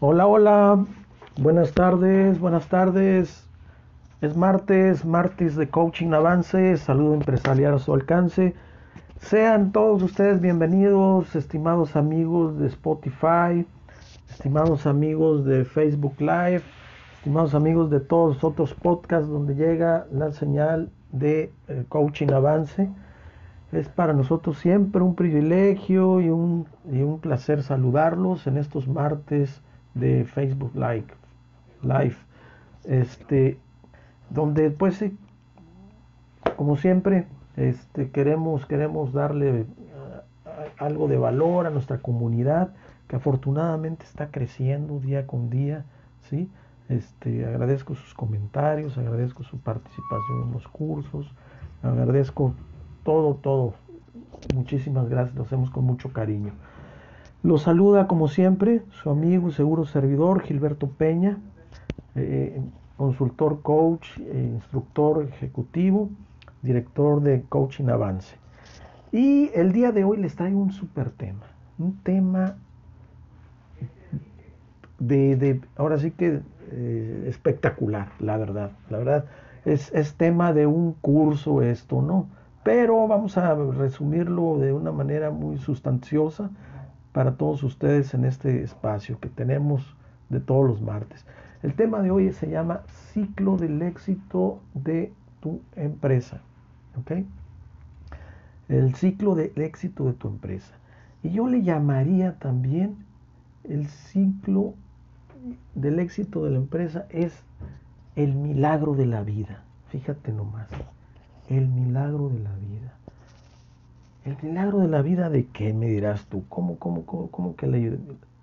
Hola, hola, buenas tardes, buenas tardes. Es martes, martes de Coaching Avance, saludo empresarial a su alcance. Sean todos ustedes bienvenidos, estimados amigos de Spotify, estimados amigos de Facebook Live, estimados amigos de todos los otros podcasts donde llega la señal de eh, Coaching Avance. Es para nosotros siempre un privilegio y un, y un placer saludarlos en estos martes de Facebook Live. Live este, donde pues como siempre este, queremos, queremos darle eh, algo de valor a nuestra comunidad que afortunadamente está creciendo día con día, ¿sí? Este, agradezco sus comentarios, agradezco su participación en los cursos, agradezco todo, todo. Muchísimas gracias, lo hacemos con mucho cariño. Lo saluda como siempre su amigo y seguro servidor Gilberto Peña, eh, consultor coach, eh, instructor ejecutivo, director de Coaching Avance. Y el día de hoy les traigo un super tema, un tema de, de ahora sí que eh, espectacular, la verdad. La verdad, es, es, tema de un curso esto, ¿no? Pero vamos a resumirlo de una manera muy sustanciosa para todos ustedes en este espacio que tenemos de todos los martes. El tema de hoy se llama ciclo del éxito de tu empresa. ¿Ok? El ciclo del éxito de tu empresa. Y yo le llamaría también el ciclo del éxito de la empresa es el milagro de la vida. Fíjate nomás, el milagro de la vida. El milagro de la vida de qué me dirás tú? ¿Cómo, cómo, cómo, cómo que la,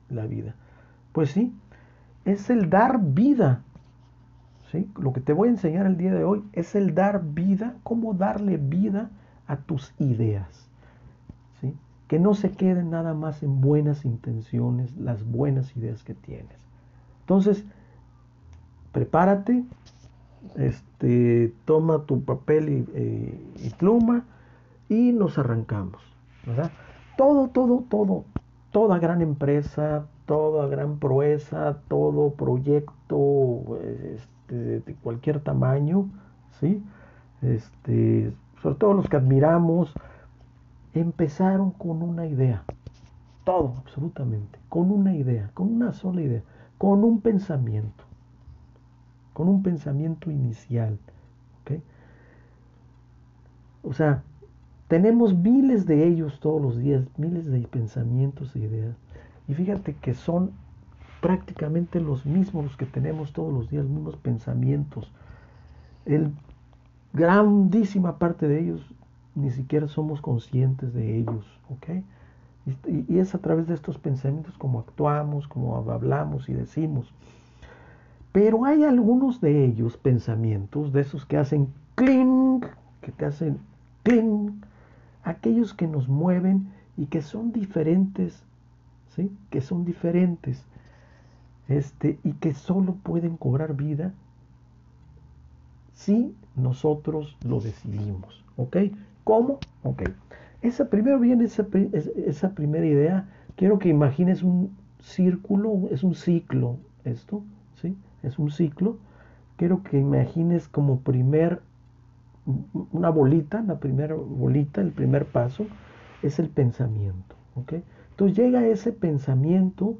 la vida? Pues sí, es el dar vida. ¿sí? Lo que te voy a enseñar el día de hoy es el dar vida, cómo darle vida a tus ideas. ¿sí? Que no se queden nada más en buenas intenciones, las buenas ideas que tienes. Entonces, prepárate, este, toma tu papel y, eh, y, pluma y nos arrancamos. ¿verdad? Todo, todo, todo, toda gran empresa, toda gran proeza, todo proyecto este, de cualquier tamaño, ¿sí? Este, sobre todo los que admiramos, empezaron con una idea. Todo, absolutamente, con una idea, con una sola idea con un pensamiento, con un pensamiento inicial. O sea, tenemos miles de ellos todos los días, miles de pensamientos e ideas. Y fíjate que son prácticamente los mismos los que tenemos todos los días, los mismos pensamientos. El grandísima parte de ellos ni siquiera somos conscientes de ellos, ¿ok? Y, es a través de estos pensamientos como actuamos, como hablamos y decimos. Pero hay algunos de ellos, pensamientos, de esos que hacen clink, que te hacen clink, aquellos que nos mueven y que son diferentes, ¿sí? Que son diferentes, este, y que solo pueden cobrar vida si nosotros lo decidimos, ¿ok? ¿Cómo? Ok. Esa, primero viene esa, esa primera idea. Quiero que imagines un círculo, es un ciclo esto, ¿sí? Es un ciclo. Quiero que imagines como primer, una bolita, la primera bolita, el primer paso, es el pensamiento, ¿ok? Entonces llega ese pensamiento,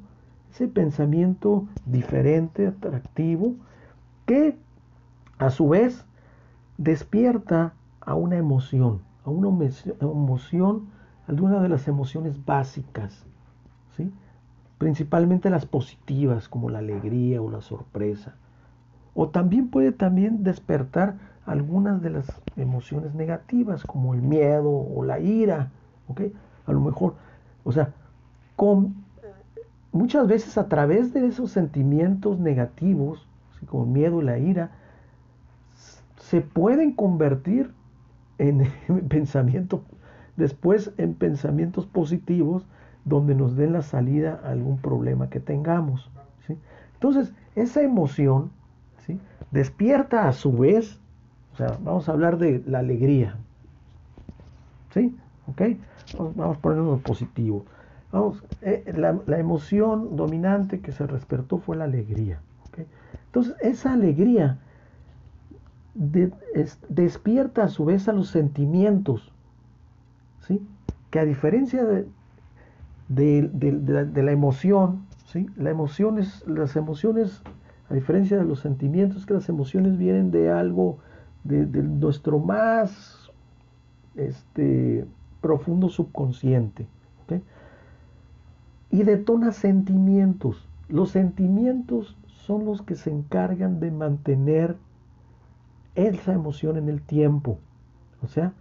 ese pensamiento diferente, atractivo, que a su vez despierta a una emoción a una emoción, alguna de las emociones básicas, ¿sí? principalmente las positivas como la alegría o la sorpresa. O también puede también despertar algunas de las emociones negativas como el miedo o la ira, ¿ok? A lo mejor, o sea, con, muchas veces a través de esos sentimientos negativos, como el miedo y la ira, se pueden convertir en pensamiento, después en pensamientos positivos donde nos den la salida a algún problema que tengamos. Entonces, esa emoción ¿sí? despierta a su vez, o sea, vamos a hablar de la alegría. ¿Sí? ¿Ok? Vamos, a ponerlo positivo. Vamos, eh, la, emoción dominante que se despertó fue la alegría. Entonces, esa alegría despierta a su vez a los sentimientos, ¿sí? que a diferencia de, de, la, emoción, ¿sí? la emoción es, las emociones, a diferencia de los sentimientos, que las emociones vienen de algo, de, nuestro más este, profundo subconsciente. Y detona sentimientos. Los sentimientos son los que se encargan de mantener esa emoción en el tiempo. O sea,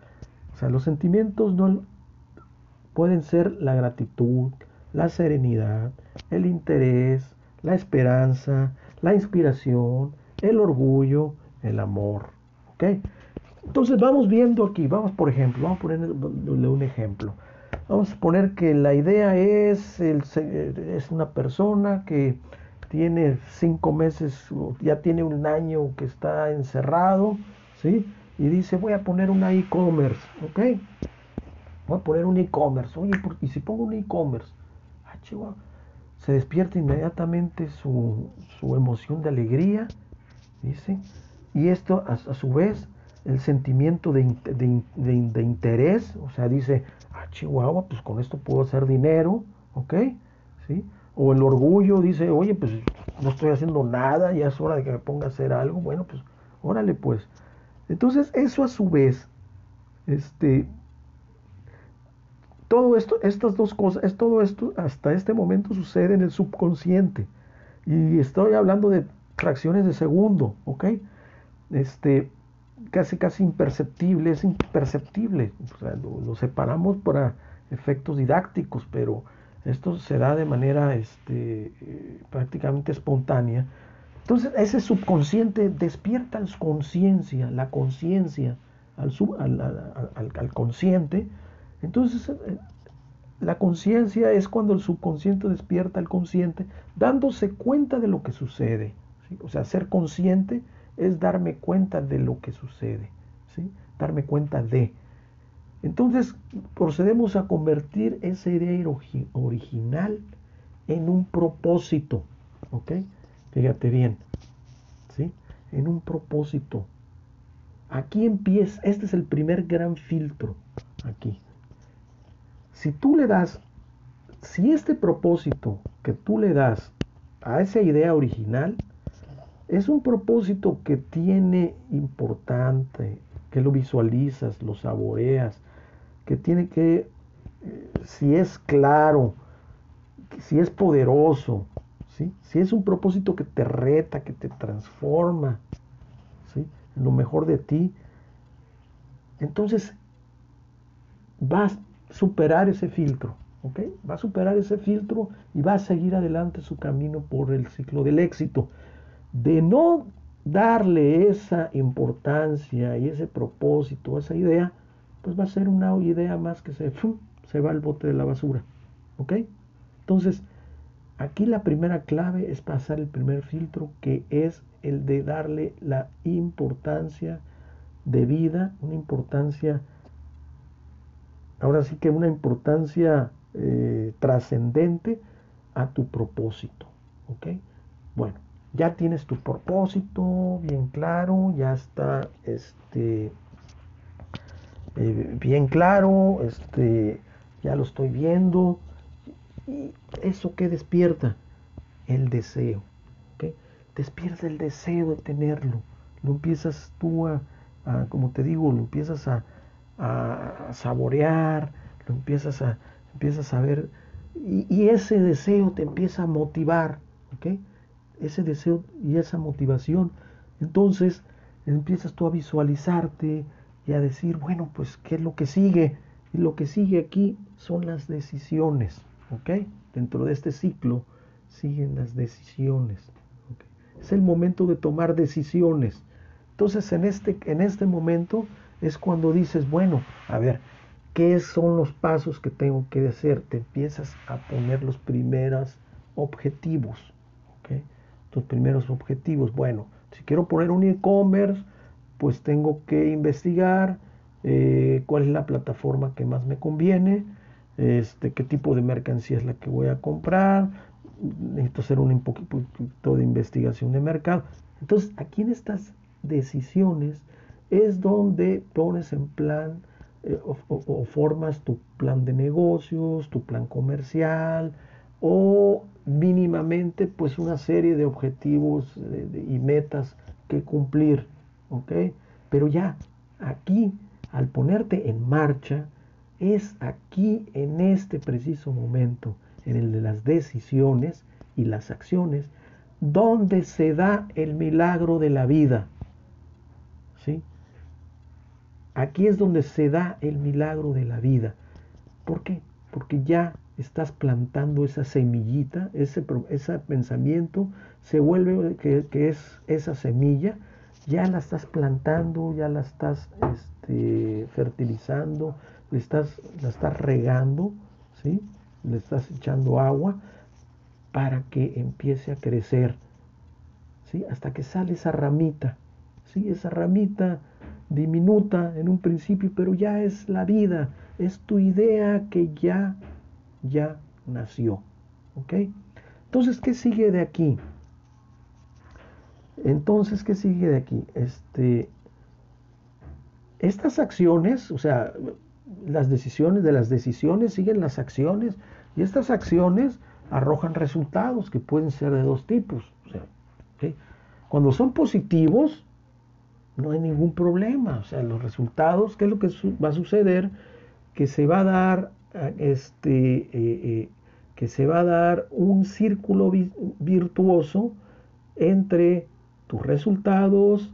o sea, los sentimientos no pueden ser la gratitud, la serenidad, el interés, la esperanza, la inspiración, el orgullo, el amor. ¿Ok? Entonces vamos viendo aquí, vamos por ejemplo, vamos a ponerle un ejemplo. Vamos a poner que la idea es, el, es una persona que tiene cinco meses, ya tiene un año que está encerrado, ¿sí? Y dice, voy a poner una e-commerce, ¿ok? Voy a poner un e-commerce. Oye, ¿y si pongo un e-commerce? Ah, chihuahua. Se despierta inmediatamente su, emoción de alegría, dice. Y esto, a, su vez, el sentimiento de, de, interés, o sea, dice, ah, Chihuahua, pues con esto puedo hacer dinero, ¿ok? ¿Sí? O el orgullo dice, oye, pues no estoy haciendo nada, ya es hora de que me ponga a hacer algo. Bueno, pues órale pues. Entonces eso a su vez, este, todo esto, estas dos cosas, es todo esto hasta este momento sucede en el subconsciente. Y estoy hablando de fracciones de segundo, ¿ok? Este, casi casi imperceptible, es imperceptible. lo, lo, separamos para efectos didácticos, pero esto se da de manera este, eh, prácticamente espontánea. Entonces ese subconsciente despierta la conciencia, la conciencia al, al, al, consciente. Entonces eh, la conciencia es cuando el subconsciente despierta al consciente, dándose cuenta de lo que sucede. O sea, ser consciente es darme cuenta de lo que sucede, ¿sí? darme cuenta de. Entonces procedemos a convertir esa idea original en un propósito. ¿Ok? Fíjate bien. ¿Sí? En un propósito. Aquí empieza, este es el primer gran filtro. Aquí. Si tú le das, si este propósito que tú le das a esa idea original, es un propósito que tiene importante, que lo visualizas, lo saboreas, que tiene que, eh, si es claro, si es poderoso, si es un propósito que te reta, que te transforma, ¿sí? lo mejor de ti, entonces vas a superar ese filtro. Va a superar ese filtro y va a seguir adelante su camino por el ciclo del éxito. De no darle esa importancia y ese propósito, esa idea, pues va a ser una idea más que se, se va al bote de la basura. ¿Ok? Entonces, aquí la primera clave es pasar el primer filtro, que es el de darle la importancia de vida, una importancia, ahora sí que una importancia eh, trascendente a tu propósito. ¿Ok? Bueno, ya tienes tu propósito bien claro, ya está este eh, bien claro, este, ya lo estoy viendo. ¿Y eso que despierta? El deseo. Despierta el deseo de tenerlo. Lo empiezas tú a, como te digo, lo empiezas a, saborear, lo empiezas a, empiezas a ver. Y, ese deseo te empieza a motivar. Ese deseo y esa motivación. Entonces empiezas tú a visualizarte, y a decir, bueno, pues, ¿qué es lo que sigue? Y lo que sigue aquí son las decisiones, ¿ok? Dentro de este ciclo siguen las decisiones. Es el momento de tomar decisiones. Entonces, en este, en este momento es cuando dices, bueno, a ver, ¿qué son los pasos que tengo que hacer? Te empiezas a poner los primeros objetivos, ¿ok? Tus primeros objetivos. Bueno, si quiero poner un e-commerce, pues tengo que investigar eh, cuál es la plataforma que más me conviene, este, qué tipo de mercancía es la que voy a comprar, necesito hacer un poquito de investigación de mercado. Entonces, aquí en estas decisiones es donde pones en plan eh, o, formas tu plan de negocios, tu plan comercial o mínimamente pues una serie de objetivos eh, y metas que cumplir, ¿ok? Pero ya aquí, al ponerte en marcha, es aquí en este preciso momento, en el de las decisiones y las acciones, donde se da el milagro de la vida. ¿Sí? Aquí es donde se da el milagro de la vida. ¿Por qué? Porque ya estás plantando esa semillita, ese, pensamiento se vuelve que, es esa semilla, ya la estás plantando, ya la estás este, fertilizando, le estás, la estás regando, ¿sí? le estás echando agua para que empiece a crecer, ¿sí? hasta que sale esa ramita, ¿sí? esa ramita diminuta en un principio, pero ya es la vida, es tu idea que ya, ya nació. ¿Ok? Entonces, ¿qué sigue de aquí? Entonces, ¿qué sigue de aquí? Este, estas acciones, o sea, las decisiones de las decisiones siguen las acciones y estas acciones arrojan resultados que pueden ser de dos tipos. O sea, Cuando son positivos, no hay ningún problema. O sea, los resultados, ¿qué es lo que va a suceder? Que se va a dar este, eh, eh, que se va a dar un círculo virtuoso entre tus resultados.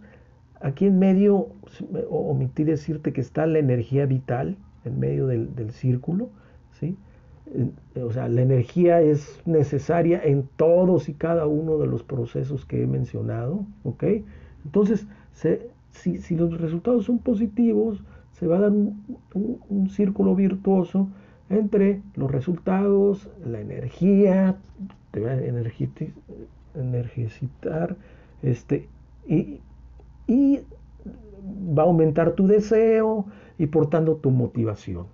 Aquí en medio, omití decirte que está la energía vital en medio del, del círculo, ¿sí? O sea, la energía es necesaria en todos y cada uno de los procesos que he mencionado. Entonces, si, los resultados son positivos, se va a dar un, círculo virtuoso entre los resultados, la energía, te va a energicitar, este, y, va a aumentar tu deseo y por tanto tu motivación.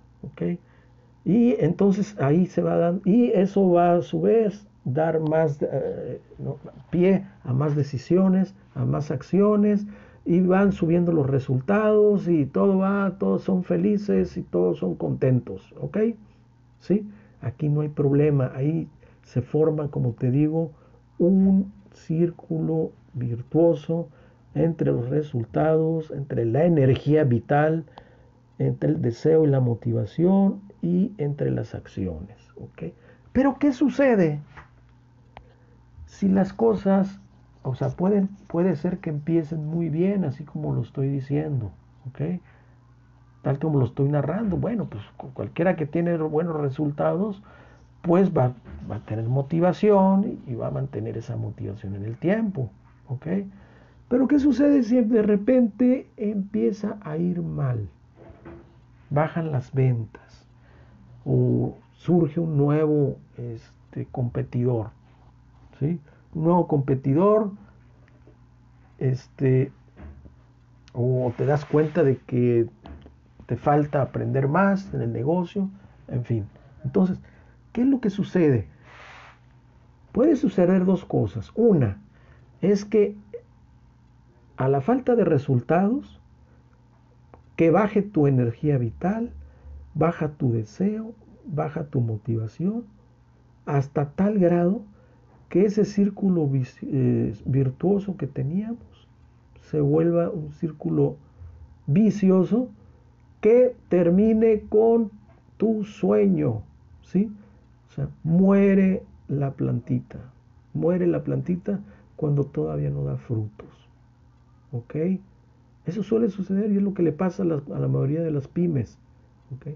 Y entonces ahí se va dar, y eso va a su vez dar más eh, pie a más decisiones, a más acciones, y van subiendo los resultados y todo va, todos son felices y todos son contentos, ¿ok? ¿Sí? Aquí no hay problema, ahí se forma, como te digo, un círculo virtuoso entre los resultados, entre la energía vital, entre el deseo y la motivación y entre las acciones. Pero ¿qué sucede si las cosas o sea, pueden, puede ser que empiecen muy bien, así como lo estoy diciendo, ¿ok? Tal como lo estoy narrando. Bueno, pues cualquiera que tiene buenos resultados, pues va, a tener motivación y va a mantener esa motivación en el tiempo, ¿ok? Pero ¿qué sucede si de repente empieza a ir mal? Bajan las ventas o surge un nuevo este, competidor, ¿sí? un nuevo competidor, este, o te das cuenta de que te falta aprender más en el negocio, en fin. Entonces, ¿qué es lo que sucede? Puede suceder dos cosas. Una es que a la falta de resultados, que baje tu energía vital, baja tu deseo, baja tu motivación, hasta tal grado que ese círculo eh, virtuoso que teníamos se vuelva un círculo vicioso que termine con tu sueño, ¿sí? O sea, muere la plantita, muere la plantita cuando todavía no da frutos, ¿ok? Eso suele suceder y es lo que le pasa a la, a la mayoría de las pymes, ¿ok?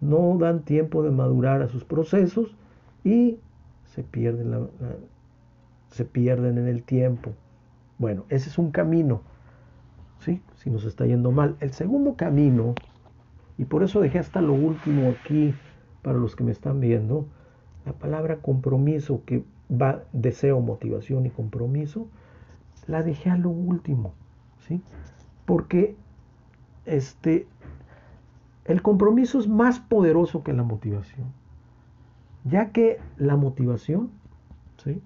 No dan tiempo de madurar a sus procesos y se pierden, se pierden en el tiempo. Bueno, ese es un camino, ¿sí? Si nos está yendo mal. El segundo camino, y por eso dejé hasta lo último aquí para los que me están viendo, la palabra compromiso, que va deseo, motivación y compromiso, la dejé a lo último, ¿sí? Porque este, el compromiso es más poderoso que la motivación, ya que la motivación, ¿sí?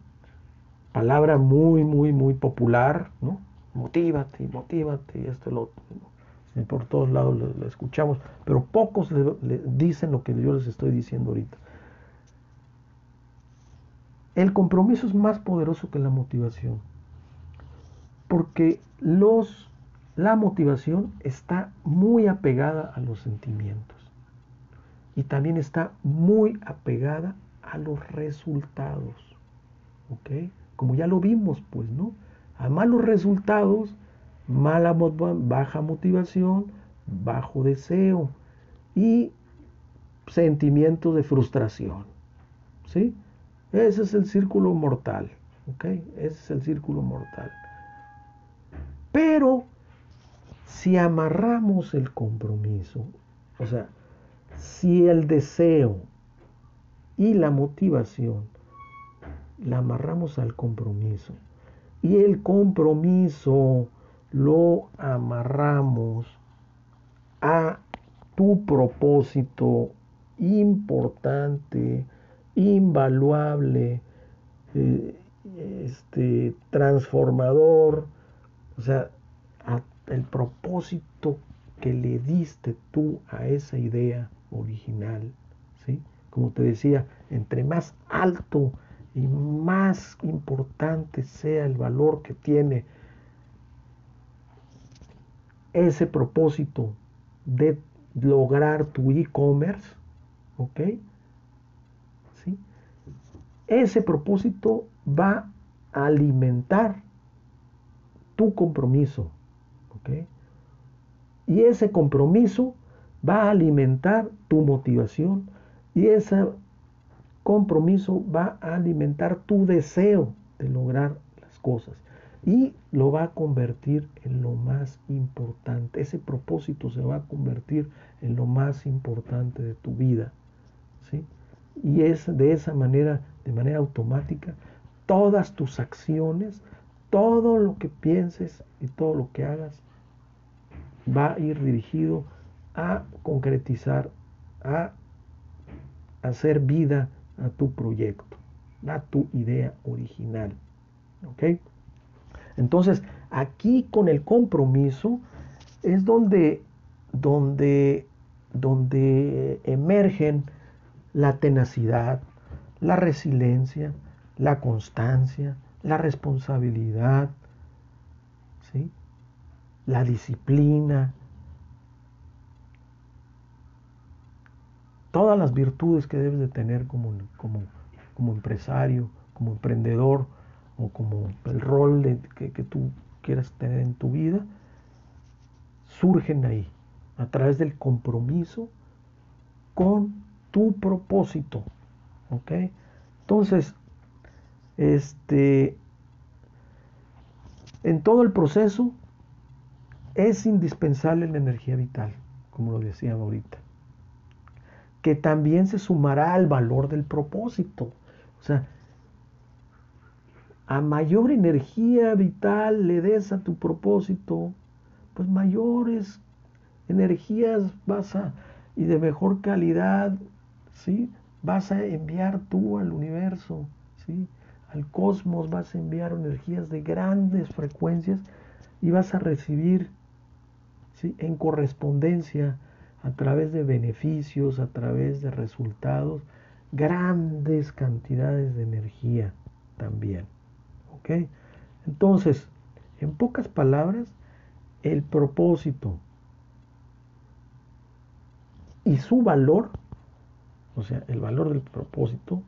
palabra muy, muy, muy popular, ¿no? Motívate, motívate, y esto lo otro. Por todos lados lo, escuchamos, pero pocos le dicen lo que yo les estoy diciendo ahorita. El compromiso es más poderoso que la motivación, porque los, la motivación está muy apegada a los sentimientos y también está muy apegada a los resultados. ¿Ok? Como ya lo vimos, pues, ¿no? A malos resultados, mala, baja motivación, bajo deseo y sentimientos de frustración. ¿Sí? Ese es el círculo mortal. ¿Ok? Ese es el círculo mortal. Pero si amarramos el compromiso, o sea, si el deseo y la motivación la amarramos al compromiso y el compromiso lo amarramos a tu propósito importante, invaluable, eh, este, transformador, o sea, el propósito que le diste tú a esa idea original, ¿sí? Como te decía, entre más alto y más importante sea el valor que tiene ese propósito de lograr tu e-commerce, ¿ok? ese propósito va a alimentar tu compromiso. Y ese compromiso va a alimentar tu motivación y ese compromiso va a alimentar tu deseo de lograr las cosas y lo va a convertir en lo más importante. Ese propósito se va a convertir en lo más importante de tu vida. ¿sí? Y es de esa manera, de manera automática, todas tus acciones, todo lo que pienses y todo lo que hagas va a ir dirigido a concretizar, a hacer vida a tu proyecto, a tu idea original. ¿Ok? Entonces, aquí con el compromiso es donde, donde, donde emergen la tenacidad, la resiliencia, la constancia, la responsabilidad, ¿sí? la disciplina, todas las virtudes que debes de tener como, como, como empresario, como emprendedor o como el rol que, que tú quieras tener en tu vida, surgen ahí, a través del compromiso con tu propósito. ¿Ok? Entonces, este, en todo el proceso es indispensable la energía vital, como lo decía ahorita, que también se sumará al valor del propósito. O sea, a mayor energía vital le des a tu propósito, pues mayores energías vas a, y de mejor calidad ¿sí? Vas a enviar tú al universo, ¿sí? Al cosmos vas a enviar energías de grandes frecuencias y vas a recibir, ¿sí? En correspondencia, a través de beneficios, a través de resultados, grandes cantidades de energía también. ¿Ok? Entonces, en pocas palabras, el propósito y su valor o sea, el valor del propósito,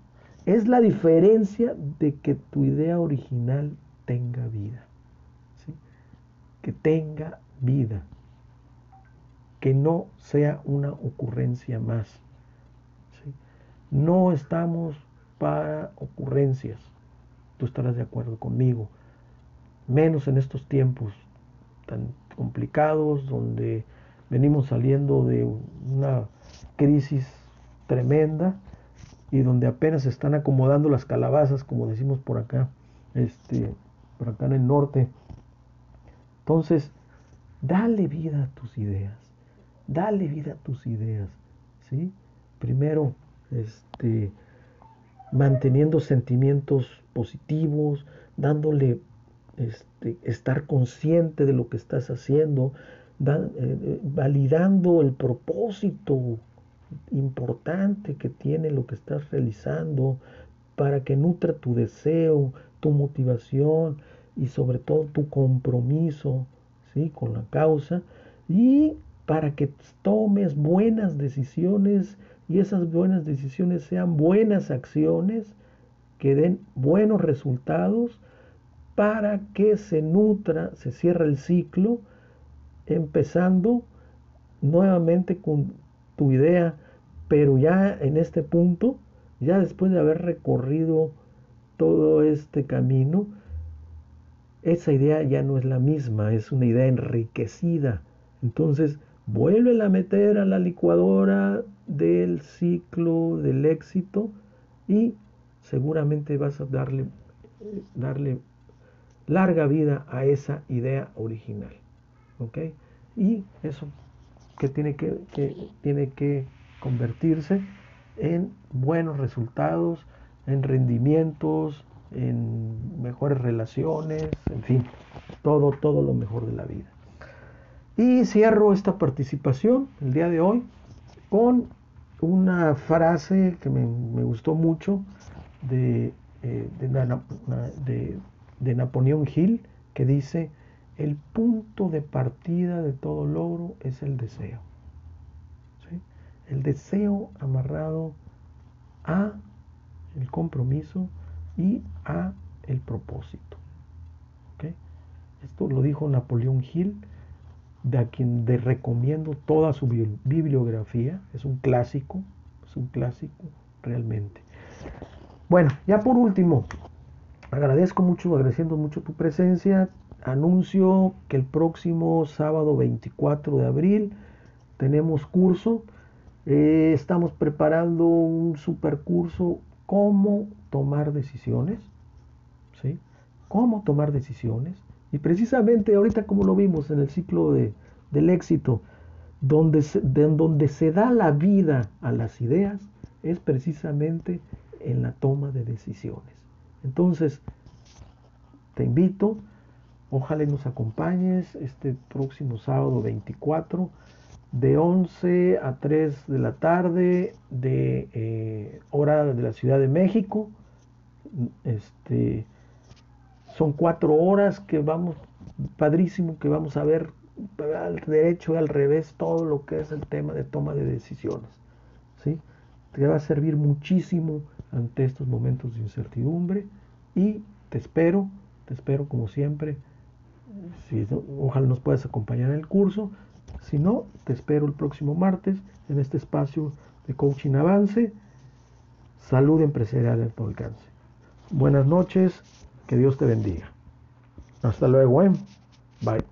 es la diferencia de que tu idea original tenga vida. ¿sí? Que tenga vida. Que no sea una ocurrencia más. ¿sí? No estamos para ocurrencias. Tú estarás de acuerdo conmigo. Menos en estos tiempos tan complicados donde venimos saliendo de una crisis tremenda y donde apenas se están acomodando las calabazas, como decimos por acá, este, por acá en el norte. Entonces, dale vida a tus ideas, dale vida a tus ideas, ¿sí? Primero, este, manteniendo sentimientos positivos, dándole, este, estar consciente de lo que estás haciendo, eh, eh, validando el propósito importante que tiene lo que estás realizando para que nutra tu deseo, tu motivación y sobre todo tu compromiso ¿sí? con la causa y para que tomes buenas decisiones y esas buenas decisiones sean buenas acciones que den buenos resultados para que se nutra, se cierre el ciclo, empezando nuevamente con tu idea, pero ya en este punto, ya después de haber recorrido todo este camino, esa idea ya no es la misma, es una idea enriquecida. Entonces, vuelve a meter a la licuadora del ciclo del éxito y seguramente vas a darle, darle larga vida a esa idea original. ¿Ok? Y eso que tiene que, que tiene que convertirse en buenos resultados, en rendimientos, en mejores relaciones, en fin, todo, todo lo mejor de la vida. Y cierro esta participación el día de hoy con una frase que me, gustó mucho de, eh, de Napoleón Hill que dice, el punto de partida de todo logro es el deseo. El deseo amarrado a el compromiso y a el propósito. Esto lo dijo Napoleón Hill, de a quien le recomiendo toda su bibliografía. Es un clásico, es un clásico realmente. Bueno, ya por último, agradezco mucho, agradeciendo mucho tu presencia. Anuncio que el próximo sábado 24 de abril tenemos curso. Eh, estamos preparando un super curso cómo tomar decisiones, ¿sí? Cómo tomar decisiones. Y precisamente ahorita como lo vimos en el ciclo de, del éxito, donde se, donde se da la vida a las ideas, es precisamente en la toma de decisiones. Entonces, te invito, ojalá nos acompañes este próximo sábado 24 de 11 a 3 de la tarde de eh, hora de la Ciudad de México. Este, son cuatro horas que vamos, padrísimo, que vamos a ver al derecho y al revés todo lo que es el tema de toma de decisiones. ¿sí? Te va a servir muchísimo ante estos momentos de incertidumbre y te espero, te espero como siempre. Si, ojalá nos puedas acompañar en el curso. Si no, te espero el próximo martes en este espacio de coaching avance. Salud empresarial en tu alcance. Buenas noches, que Dios te bendiga. Hasta luego, ¿eh? Bye.